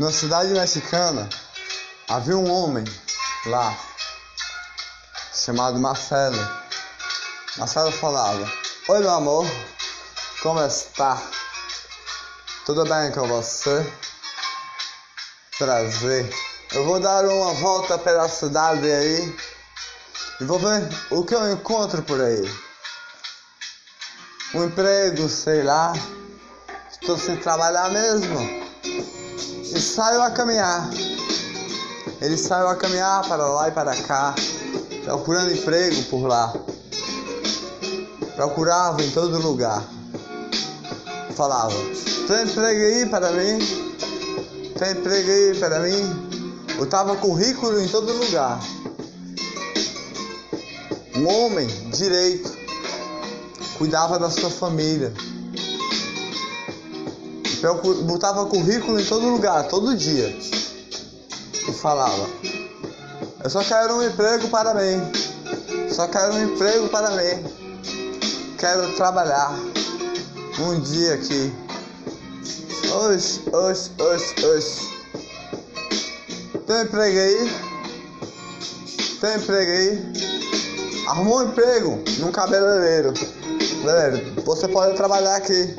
Na cidade mexicana havia um homem lá chamado Marcelo. Marcelo falava: Oi meu amor, como está? Tudo bem com você? Prazer. Eu vou dar uma volta pela cidade aí e vou ver o que eu encontro por aí. Um emprego, sei lá. Estou sem trabalhar mesmo. Saio a caminhar. Ele saiu a caminhar para lá e para cá, procurando emprego por lá. Procurava em todo lugar. Falava: Tem emprego aí para mim? Tem emprego aí para mim? Botava currículo em todo lugar. Um homem direito cuidava da sua família. Botava currículo em todo lugar, todo dia. E falava: Eu só quero um emprego para mim. Só quero um emprego para mim. Quero trabalhar um dia aqui. Oxe, oxe, oxe, oxe. Tem emprego aí? Tem emprego aí? Arrumou um emprego num cabeleireiro. Galera, você pode trabalhar aqui,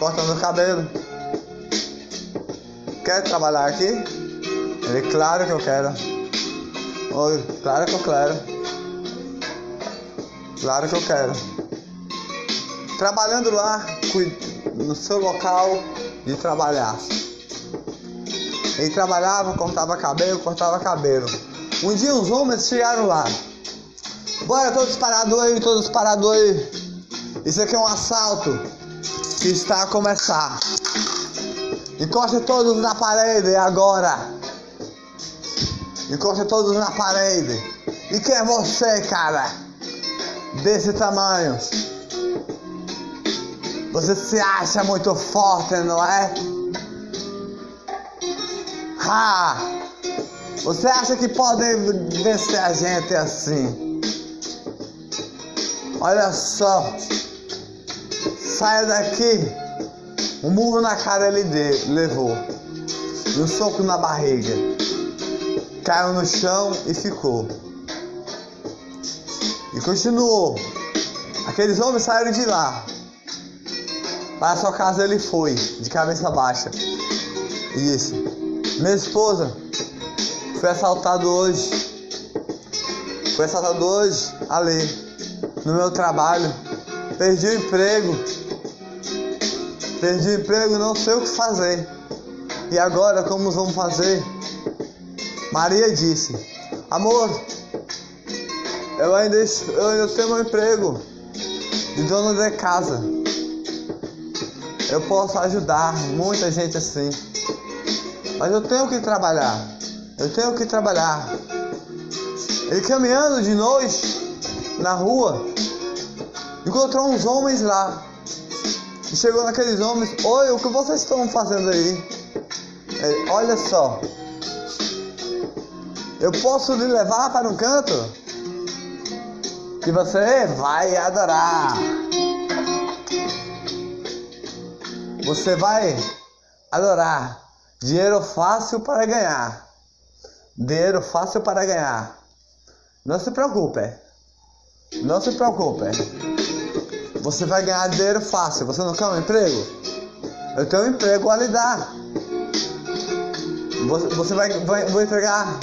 cortando o cabelo. Quer trabalhar aqui? Ele, claro que eu quero. Oi, claro que eu quero. Claro que eu quero. Trabalhando lá, no seu local de trabalhar. Ele trabalhava, cortava cabelo, cortava cabelo. Um dia os homens chegaram lá. Bora todos parados aí, todos parados aí. Isso aqui é um assalto que está a começar. Encoste todos na parede agora. Encoste todos na parede. E quem é você, cara? Desse tamanho. Você se acha muito forte, não é? Ah, você acha que pode vencer a gente assim? Olha só. Saia daqui. Um murro na cara ele de, levou. E um soco na barriga. Caiu no chão e ficou. E continuou. Aqueles homens saíram de lá. Para sua casa ele foi, de cabeça baixa. E disse: minha esposa foi assaltado hoje. Foi assaltado hoje ali no meu trabalho. Perdi o emprego. Perdi o emprego, não sei o que fazer. E agora como vamos fazer? Maria disse: Amor, eu ainda, eu ainda tenho meu emprego de dona de casa. Eu posso ajudar muita gente assim. Mas eu tenho que trabalhar. Eu tenho que trabalhar. Ele caminhando de noite na rua, encontrou uns homens lá. E chegou naqueles homens: Oi, o que vocês estão fazendo aí? Ele, Olha só. Eu posso lhe levar para um canto? Que você vai adorar. Você vai adorar. Dinheiro fácil para ganhar. Dinheiro fácil para ganhar. Não se preocupe. Não se preocupe. Você vai ganhar dinheiro fácil. Você não quer um emprego? Eu tenho um emprego a lhe dar. Você vai, vai vou entregar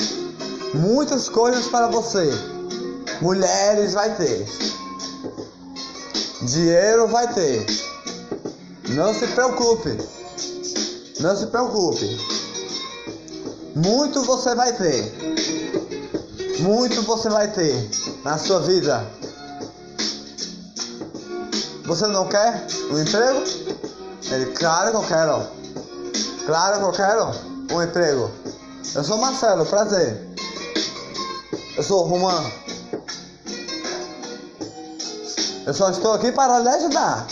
muitas coisas para você. Mulheres vai ter. Dinheiro vai ter. Não se preocupe. Não se preocupe. Muito você vai ter. Muito você vai ter na sua vida. Você não quer um emprego? Ele, claro que eu quero. Claro que eu quero um emprego. Eu sou Marcelo, prazer. Eu sou Romã. Eu só estou aqui para lhe ajudar.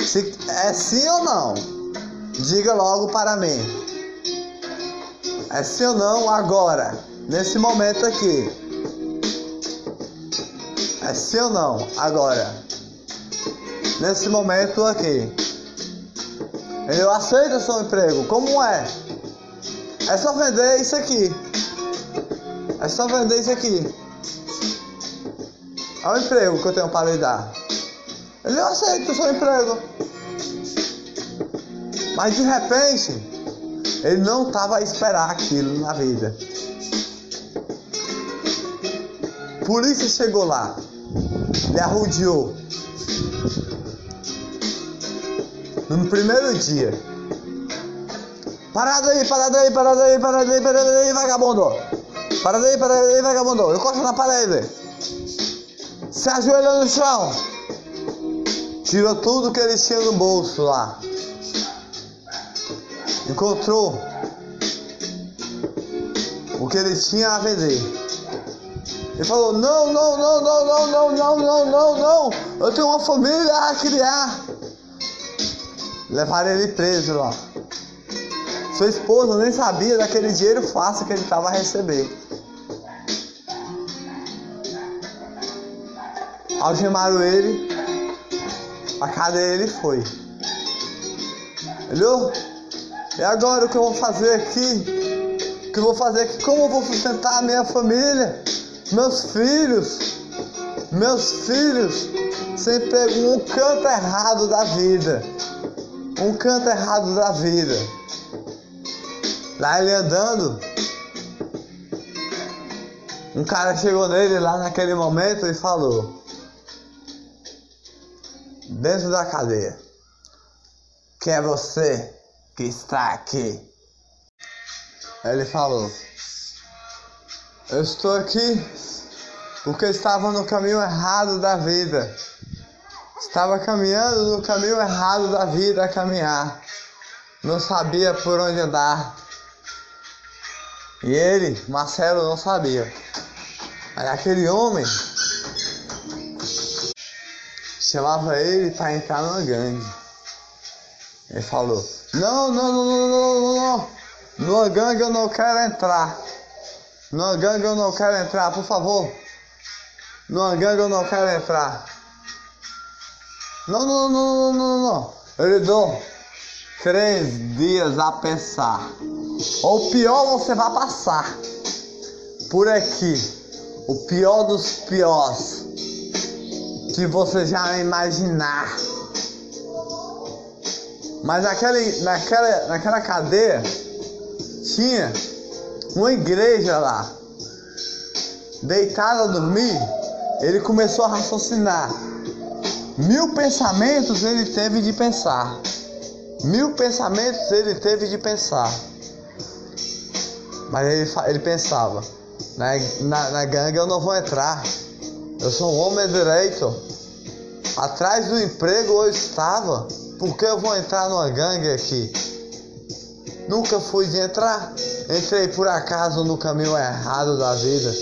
Se é sim ou não. Diga logo para mim. É sim ou não agora, nesse momento aqui? É sim ou não agora? Nesse momento aqui. Eu aceito o seu emprego. Como é? É só vender isso aqui. É só vender isso aqui. É o emprego que eu tenho para lhe dar. Ele, eu aceito o seu emprego. Mas de repente, ele não estava a esperar aquilo na vida. Polícia chegou lá, lhe arrodeou. No primeiro dia. Parada aí, parada aí, parada aí, parada aí, parada aí, vagabundo. Parada aí, parada aí, vagabundo. Eu corto na parede. Se ajoelhou no chão. Tirou tudo que ele tinha no bolso lá. Encontrou o que ele tinha a vender. Ele falou: Não, não, não, não, não, não, não, não, não, não. Eu tenho uma família a criar. Levaram ele preso lá. Sua esposa nem sabia daquele dinheiro fácil que ele estava a receber. Algemaram ele, a cadeia ele foi. Entendeu? E agora o que eu vou fazer aqui? O que eu vou fazer aqui? Como eu vou sustentar a minha família? Meus filhos? Meus filhos sempre pegam um canto errado da vida. Um canto errado da vida. Lá ele andando, um cara chegou nele lá naquele momento e falou: Dentro da cadeia, que é você que está aqui. Ele falou: Eu estou aqui porque estava no caminho errado da vida. Estava caminhando no caminho errado da vida a caminhar. Não sabia por onde andar. E ele, Marcelo, não sabia. Aí aquele homem chamava ele para entrar numa gangue. Ele falou: Não, não, não, não, não, não, não. Numa gangue eu não quero entrar. Numa gangue eu não quero entrar, por favor. Numa gangue eu não quero entrar. Não, não, não, não, não, não. Ele deu três dias a pensar. Ou pior você vai passar por aqui. O pior dos piores que você já imaginar. Mas naquele, naquela, naquela cadeia tinha uma igreja lá. Deitado a dormir, ele começou a raciocinar. Mil pensamentos ele teve de pensar. Mil pensamentos ele teve de pensar. Mas ele, ele pensava, na, na, na gangue eu não vou entrar. Eu sou um homem direito. Atrás do emprego eu estava. Por que eu vou entrar numa gangue aqui? Nunca fui de entrar. Entrei por acaso no caminho errado da vida.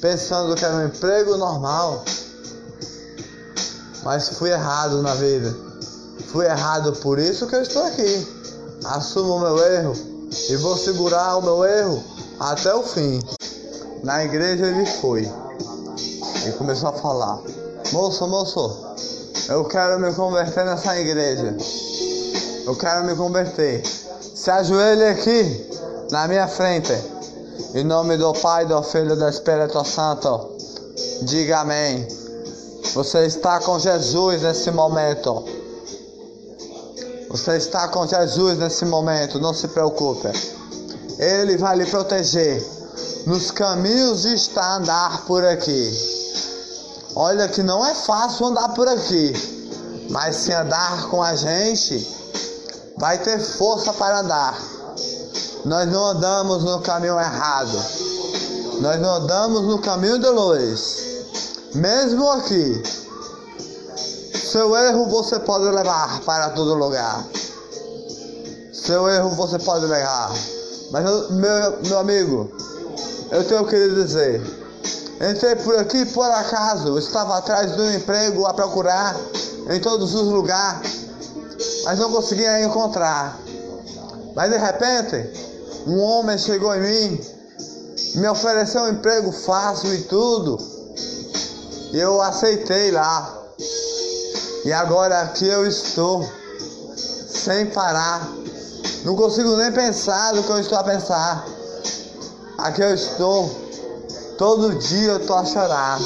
Pensando que era um emprego normal. Mas fui errado na vida. Fui errado por isso que eu estou aqui. Assumo o meu erro e vou segurar o meu erro até o fim. Na igreja ele foi e começou a falar: Moço, moço, eu quero me converter nessa igreja. Eu quero me converter. Se ajoelhe aqui na minha frente. Em nome do Pai, do Filho e do Espírito Santo. Diga amém. Você está com Jesus nesse momento. Você está com Jesus nesse momento, não se preocupe. Ele vai lhe proteger. Nos caminhos de estar andar por aqui. Olha que não é fácil andar por aqui, mas se andar com a gente, vai ter força para andar. Nós não andamos no caminho errado. Nós não andamos no caminho de luz. Mesmo aqui, seu erro você pode levar para todo lugar. Seu erro você pode levar. Mas, meu, meu amigo, eu tenho que lhe dizer: entrei por aqui por acaso, estava atrás de um emprego a procurar em todos os lugares, mas não conseguia encontrar. Mas de repente, um homem chegou em mim, me ofereceu um emprego fácil e tudo, eu aceitei lá. E agora aqui eu estou, sem parar, Não consigo nem pensar no que eu estou a pensar. Aqui eu estou. Todo dia eu estou a chorar.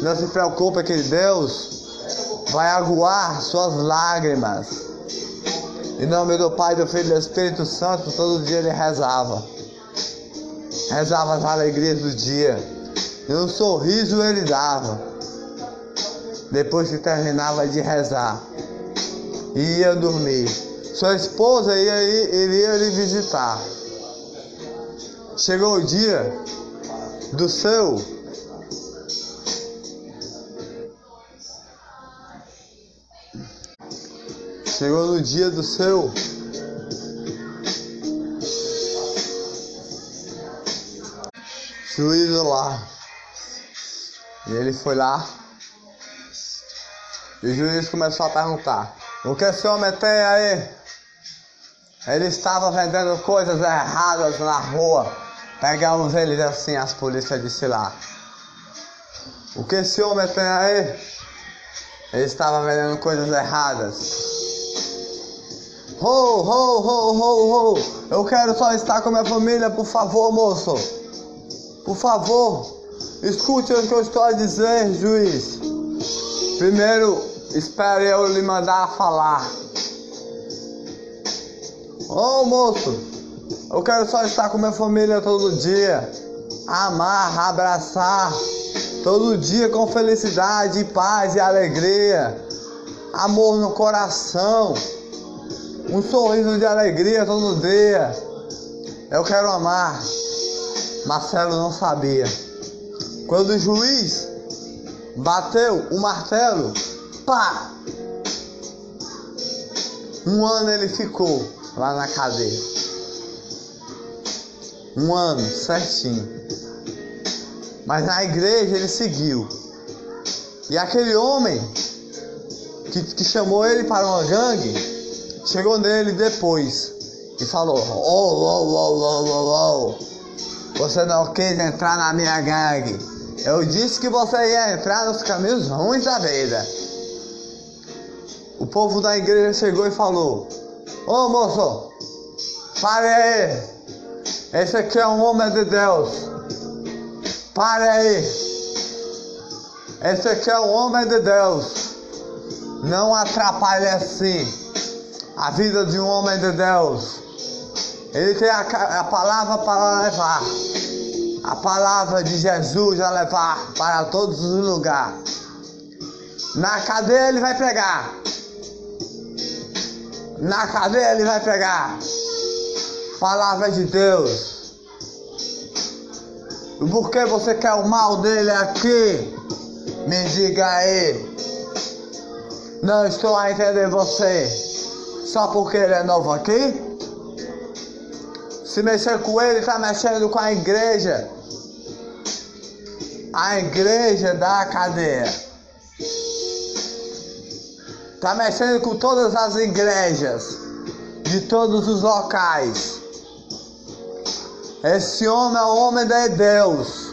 Não se preocupe que Deus vai aguar suas lágrimas. Em nome do Pai, do Filho e do Espírito Santo, todo dia ele rezava. Rezava as alegrias do dia. E um sorriso ele dava. Depois que terminava de rezar. E ia dormir. Sua esposa ia, iria lhe visitar. Chegou o dia do seu Chegou no dia do seu juízo lá. E ele foi lá. E o juiz começou a perguntar: O que esse homem tem aí? Ele estava vendendo coisas erradas na rua. Pegamos eles assim, as polícias disse lá. O que esse homem tem aí? Ele estava vendendo coisas erradas. Ho, ho, ho, ho, ho. Eu quero só estar com minha família, por favor, moço. Por favor, escute o que eu estou a dizer, juiz. Primeiro, espere eu lhe mandar falar. Ô oh, moço, eu quero só estar com minha família todo dia. Amar, abraçar. Todo dia com felicidade, paz e alegria. Amor no coração. Um sorriso de alegria todo dia. Eu quero amar. Marcelo não sabia. Quando o juiz bateu o martelo, pá! Um ano ele ficou lá na cadeia. Um ano certinho. Mas na igreja ele seguiu. E aquele homem que, que chamou ele para uma gangue chegou nele depois e falou: Oh, oh, oh, oh, oh, oh. Você não quis entrar na minha gangue. Eu disse que você ia entrar nos caminhos ruins da vida. O povo da igreja chegou e falou: Ô moço, pare aí. Esse aqui é um homem de Deus. Pare aí. Esse aqui é um homem de Deus. Não atrapalhe assim a vida de um homem de Deus. Ele tem a, a palavra para levar. A palavra de Jesus a levar para todos os lugares. Na cadeia ele vai pegar. Na cadeia ele vai pegar. Palavra de Deus. Por que você quer o mal dele aqui? Me diga aí. Não estou a entender você. Só porque ele é novo aqui? Se mexer com ele, está mexendo com a igreja. A igreja da cadeia. Está mexendo com todas as igrejas de todos os locais. Esse homem é o homem de Deus.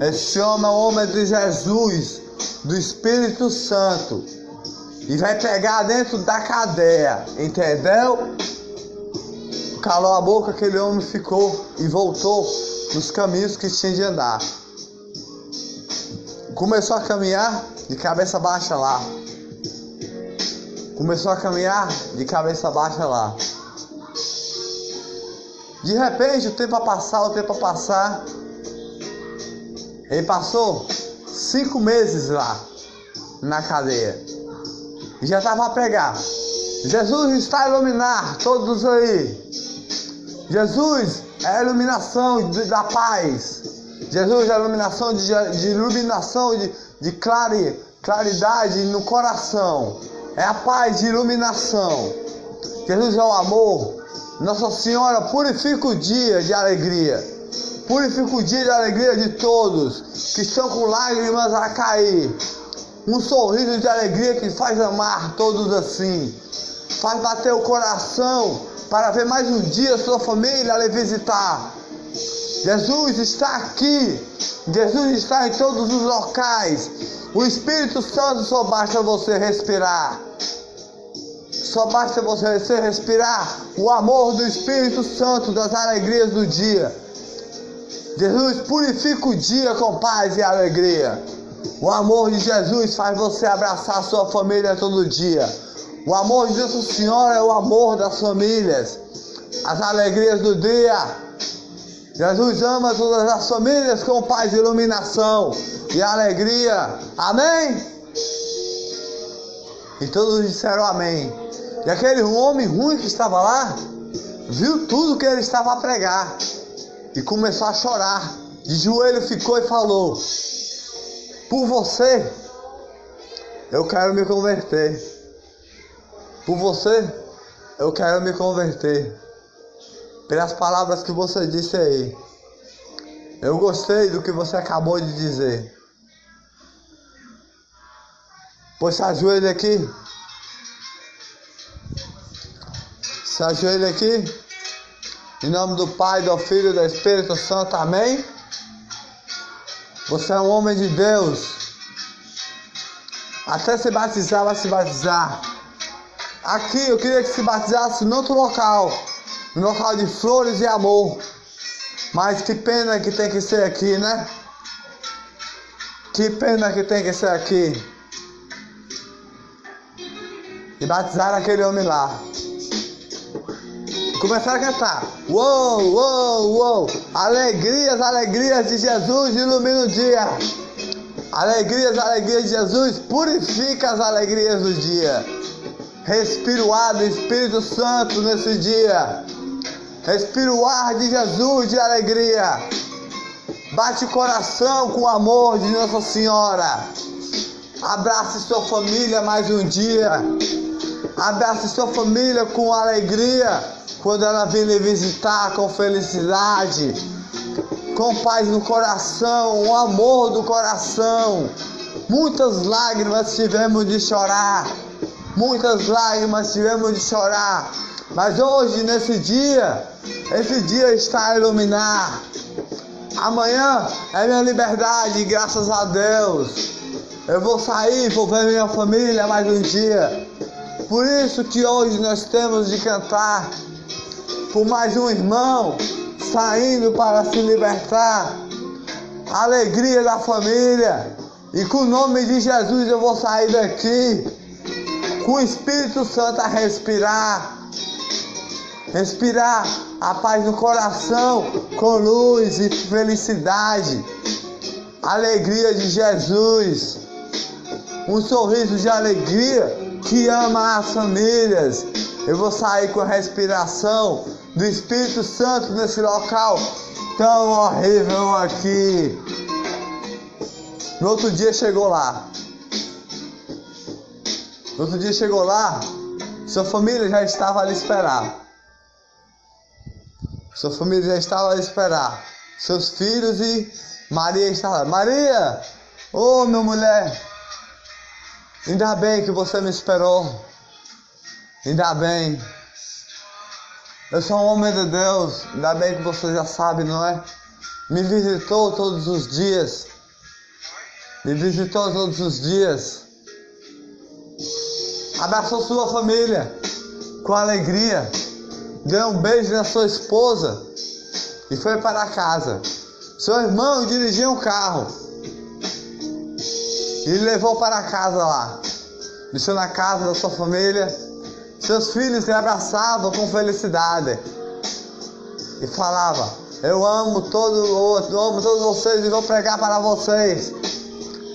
Esse homem é o homem de Jesus, do Espírito Santo. E vai pegar dentro da cadeia, entendeu? Calou a boca, aquele homem ficou e voltou nos caminhos que tinha de andar. Começou a caminhar de cabeça baixa lá. Começou a caminhar de cabeça baixa lá. De repente, o tempo a passar, o tempo a passar. Ele passou cinco meses lá na cadeia. E já estava a pregar. Jesus está a iluminar todos aí. Jesus é a iluminação da paz. Jesus a iluminação de, de iluminação de, de clare, claridade no coração. É a paz de iluminação. Jesus é o amor. Nossa Senhora purifica o dia de alegria. Purifica o dia de alegria de todos que estão com lágrimas a cair. Um sorriso de alegria que faz amar todos assim. Faz bater o coração para ver mais um dia sua família lhe visitar. Jesus está aqui. Jesus está em todos os locais. O Espírito Santo só basta você respirar. Só basta você respirar o amor do Espírito Santo das alegrias do dia. Jesus purifica o dia com paz e alegria. O amor de Jesus faz você abraçar sua família todo dia. O amor de Nossa Senhora é o amor das famílias. As alegrias do dia. Jesus ama todas as famílias com paz, iluminação e alegria. Amém? E todos disseram amém. E aquele homem ruim que estava lá viu tudo que ele estava a pregar e começou a chorar. De joelho ficou e falou: Por você, eu quero me converter. Por você, eu quero me converter. Pelas palavras que você disse aí. Eu gostei do que você acabou de dizer. Pois se ajoelhe aqui. Se ajoelhe aqui. Em nome do Pai, do Filho e do Espírito Santo. Amém. Você é um homem de Deus. Até se batizar, vai se batizar. Aqui eu queria que se batizasse em outro local. No local de flores e amor. Mas que pena que tem que ser aqui, né? Que pena que tem que ser aqui. E batizar aquele homem lá. Começaram a cantar. Uou, uou, uou. Alegrias, alegrias de Jesus ilumina o dia. Alegrias, alegrias de Jesus purifica as alegrias do dia. Respira o ar do Espírito Santo nesse dia. Respira o ar de Jesus de alegria. Bate o coração com o amor de Nossa Senhora. Abrace sua família mais um dia. Abrace sua família com alegria quando ela vem lhe visitar com felicidade, com paz no coração, o amor do coração. Muitas lágrimas tivemos de chorar, muitas lágrimas tivemos de chorar, mas hoje, nesse dia, esse dia está a iluminar. Amanhã é minha liberdade, graças a Deus. Eu vou sair, vou ver minha família mais um dia. Por isso que hoje nós temos de cantar por mais um irmão saindo para se libertar. Alegria da família. E com o nome de Jesus eu vou sair daqui com o Espírito Santo a respirar. Respirar a paz no coração com luz e felicidade. Alegria de Jesus. Um sorriso de alegria que ama as famílias. Eu vou sair com a respiração do Espírito Santo nesse local tão horrível aqui. No outro dia chegou lá. No outro dia chegou lá, sua família já estava ali esperar. Sua família já estava ali esperar. Seus filhos e Maria estava lá. Maria! Ô oh, minha mulher! Ainda bem que você me esperou. Ainda bem. Eu sou um homem de Deus, ainda bem que você já sabe, não é? Me visitou todos os dias. Me visitou todos os dias. Abraçou sua família com alegria. Deu um beijo na sua esposa e foi para casa. Seu irmão dirigia um carro e levou para casa lá. Deixou na casa da sua família seus filhos lhe abraçavam com felicidade e falava: Eu amo todo, eu amo todos vocês e vou pregar para vocês.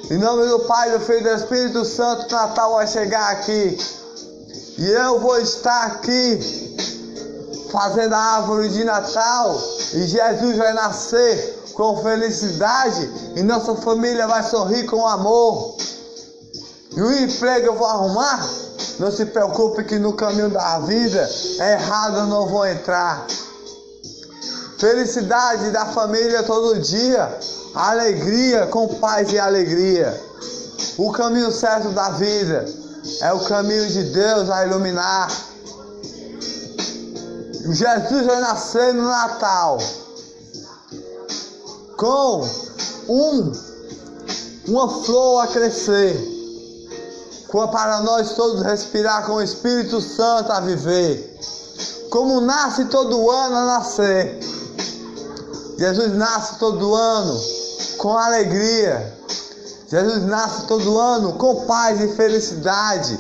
Em nome do Pai, do Filho e do Espírito Santo, Natal vai chegar aqui. E eu vou estar aqui fazendo a árvore de Natal. E Jesus vai nascer com felicidade. E nossa família vai sorrir com amor. E o emprego eu vou arrumar não se preocupe que no caminho da vida é errado eu não vou entrar. Felicidade da família todo dia. Alegria com paz e alegria. O caminho certo da vida é o caminho de Deus a iluminar. Jesus vai nascer no Natal com um, uma flor a crescer para nós todos respirar com o Espírito Santo a viver. Como nasce todo ano a nascer. Jesus nasce todo ano com alegria. Jesus nasce todo ano com paz e felicidade.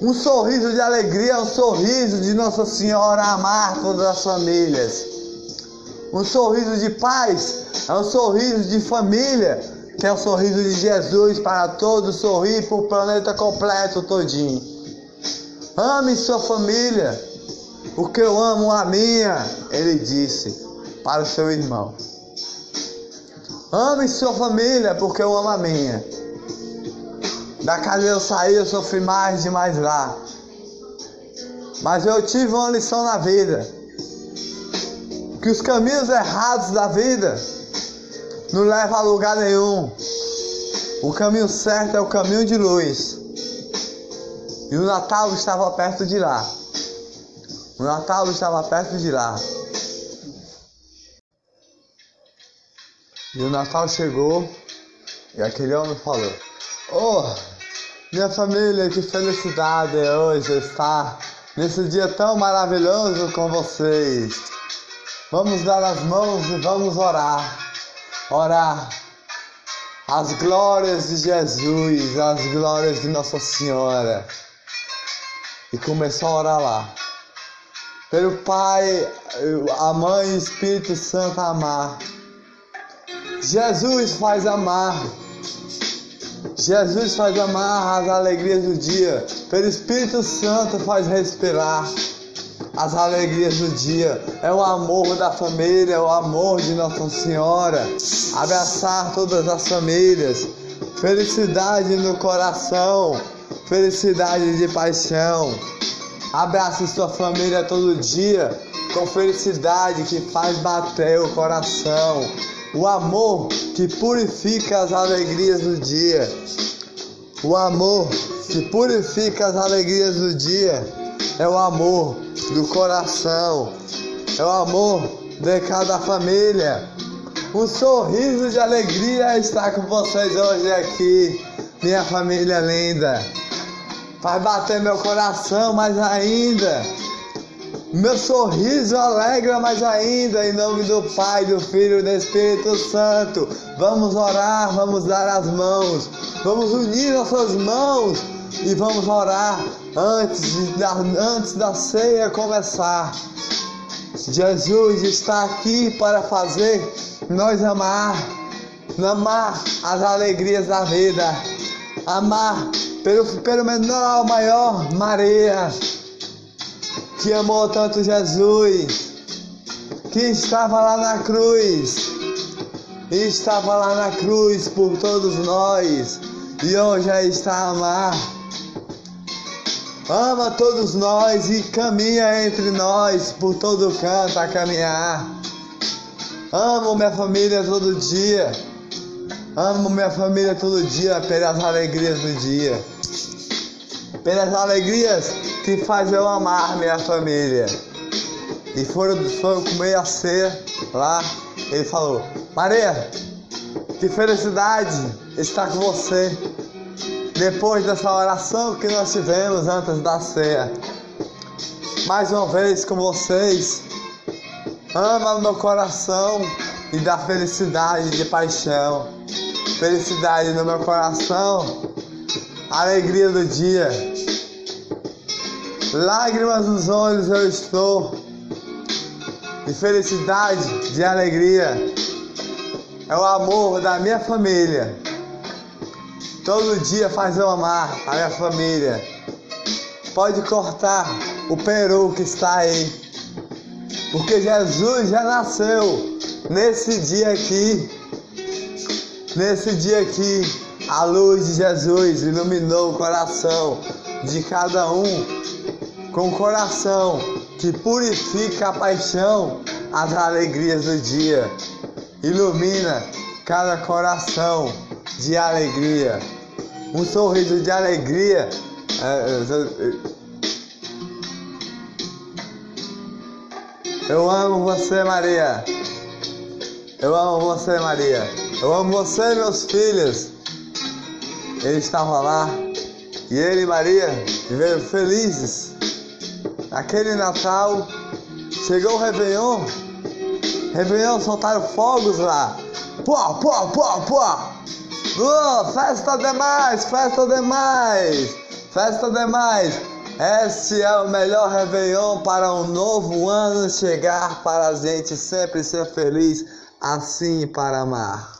Um sorriso de alegria, um sorriso de Nossa Senhora amar todas as famílias. Um sorriso de paz é um sorriso de família, que é o sorriso de Jesus para todos sorrir para o planeta completo todinho. Ame sua família, porque eu amo a minha, ele disse para o seu irmão. Ame sua família, porque eu amo a minha. Da casa eu saí, eu sofri mais de mais lá. Mas eu tive uma lição na vida. Que os caminhos errados da vida não levam a lugar nenhum. O caminho certo é o caminho de luz. E o Natal estava perto de lá. O Natal estava perto de lá. E o Natal chegou e aquele homem falou: Oh, minha família, que felicidade é hoje estar nesse dia tão maravilhoso com vocês. Vamos dar as mãos e vamos orar. Orar as glórias de Jesus, as glórias de Nossa Senhora. E começou a orar lá. Pelo Pai, a Mãe e Espírito Santo amar Jesus faz amar. Jesus faz amar as alegrias do dia. Pelo Espírito Santo faz respirar as alegrias do dia. É o amor da família, é o amor de Nossa Senhora. Abraçar todas as famílias. Felicidade no coração. Felicidade de paixão. Abrace sua família todo dia com felicidade que faz bater o coração o amor que purifica as alegrias do dia, o amor que purifica as alegrias do dia é o amor do coração, é o amor de cada família. Um sorriso de alegria está com vocês hoje aqui, minha família linda. Faz bater meu coração mais ainda meu sorriso alegra mais ainda, em nome do Pai, do Filho e do Espírito Santo. Vamos orar, vamos dar as mãos, vamos unir nossas mãos e vamos orar antes, da, antes da ceia começar. Jesus está aqui para fazer nós amar, amar as alegrias da vida, amar pelo, pelo menor ao maior, Maria que amou tanto Jesus, que estava lá na cruz, estava lá na cruz por todos nós, e hoje está a amar. Ama todos nós e caminha entre nós por todo canto a caminhar. Amo minha família todo dia. Amo minha família todo dia pelas alegrias do dia. Pelas alegrias faz eu amar minha família. E foram, foram comer a ceia lá. Ele falou: Maria, que felicidade estar com você. Depois dessa oração que nós tivemos antes da ceia. Mais uma vez com vocês. Ama no meu coração e dá felicidade de paixão. Felicidade no meu coração. Alegria do dia Lágrimas nos olhos eu estou, de felicidade, de alegria. É o amor da minha família. Todo dia faz eu amar a minha família. Pode cortar o peru que está aí. Porque Jesus já nasceu nesse dia aqui. Nesse dia aqui, a luz de Jesus iluminou o coração de cada um com coração que purifica a paixão, as alegrias do dia. Ilumina cada coração de alegria. Um sorriso de alegria. É, é, eu amo você, Maria. Eu amo você, Maria. Eu amo você, meus filhos. ele estava lá e ele e Maria viveram felizes. Naquele Natal, chegou o Réveillon, Réveillon soltaram fogos lá. Pô, pô, pô, pô! Oh, festa demais, festa demais, festa demais. Este é o melhor Réveillon para um novo ano chegar para a gente sempre ser feliz, assim para amar.